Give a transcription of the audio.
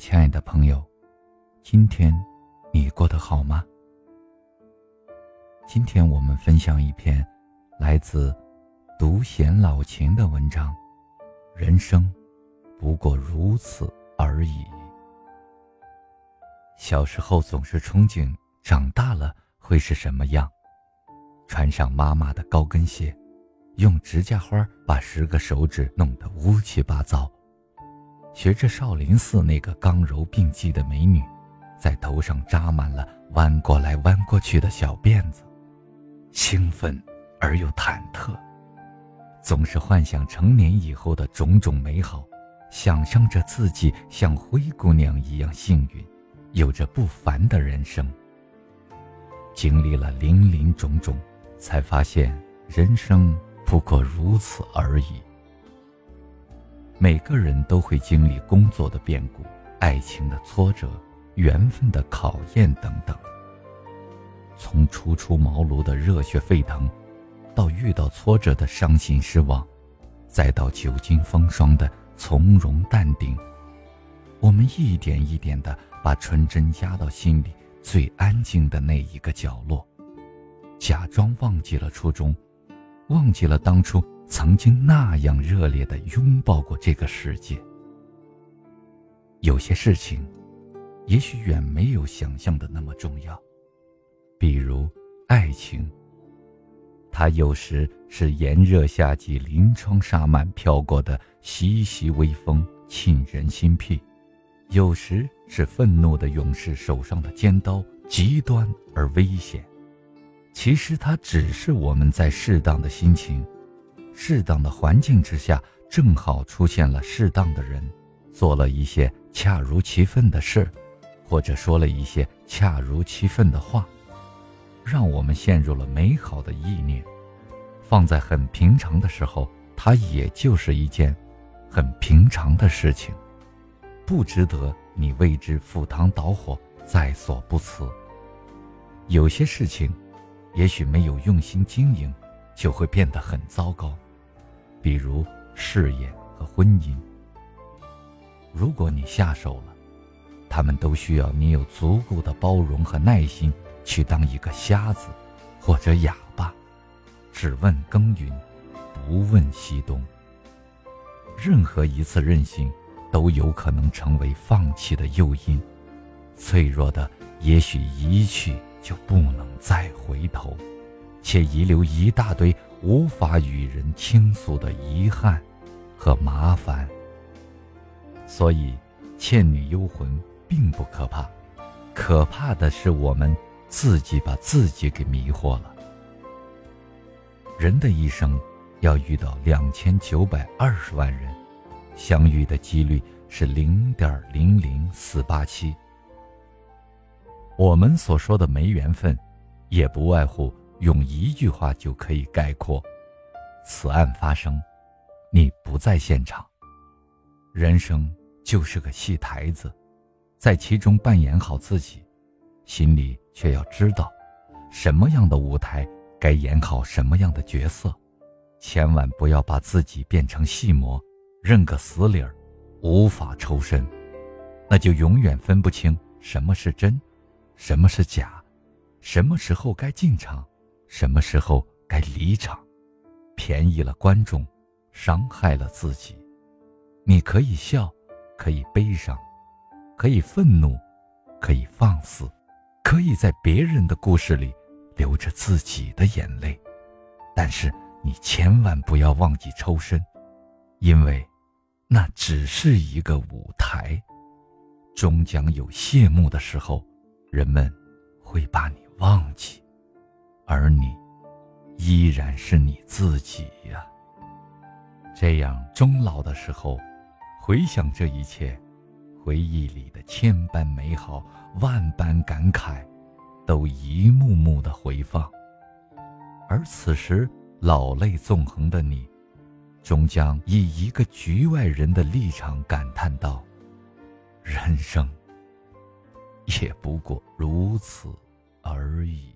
亲爱的朋友，今天你过得好吗？今天我们分享一篇来自独贤老秦的文章。人生不过如此而已。小时候总是憧憬长大了会是什么样，穿上妈妈的高跟鞋，用指甲花把十个手指弄得乌七八糟。学着少林寺那个刚柔并济的美女，在头上扎满了弯过来弯过去的小辫子，兴奋而又忐忑，总是幻想成年以后的种种美好，想象着自己像灰姑娘一样幸运，有着不凡的人生。经历了林林种种，才发现人生不过如此而已。每个人都会经历工作的变故、爱情的挫折、缘分的考验等等。从初出茅庐的热血沸腾，到遇到挫折的伤心失望，再到久经风霜的从容淡定，我们一点一点的把纯真压到心里最安静的那一个角落，假装忘记了初衷，忘记了当初。曾经那样热烈的拥抱过这个世界。有些事情，也许远没有想象的那么重要，比如爱情。它有时是炎热夏季临窗纱幔飘过的习习微风，沁人心脾；有时是愤怒的勇士手上的尖刀，极端而危险。其实，它只是我们在适当的心情。适当的环境之下，正好出现了适当的人，做了一些恰如其分的事，或者说了一些恰如其分的话，让我们陷入了美好的意念。放在很平常的时候，它也就是一件很平常的事情，不值得你为之赴汤蹈火，在所不辞。有些事情，也许没有用心经营，就会变得很糟糕。比如事业和婚姻，如果你下手了，他们都需要你有足够的包容和耐心去当一个瞎子，或者哑巴，只问耕耘，不问西东。任何一次任性，都有可能成为放弃的诱因。脆弱的，也许一去就不能再回头，且遗留一大堆。无法与人倾诉的遗憾和麻烦，所以倩女幽魂并不可怕，可怕的是我们自己把自己给迷惑了。人的一生要遇到两千九百二十万人，相遇的几率是零点零零四八七。我们所说的没缘分，也不外乎。用一句话就可以概括：此案发生，你不在现场。人生就是个戏台子，在其中扮演好自己，心里却要知道，什么样的舞台该演好什么样的角色，千万不要把自己变成戏魔，认个死理儿，无法抽身，那就永远分不清什么是真，什么是假，什么时候该进场。什么时候该离场？便宜了观众，伤害了自己。你可以笑，可以悲伤，可以愤怒，可以放肆，可以在别人的故事里流着自己的眼泪。但是你千万不要忘记抽身，因为那只是一个舞台，终将有谢幕的时候，人们会把你忘记。而你，依然是你自己呀。这样终老的时候，回想这一切，回忆里的千般美好、万般感慨，都一幕幕的回放。而此时老泪纵横的你，终将以一个局外人的立场感叹道：“人生，也不过如此而已。”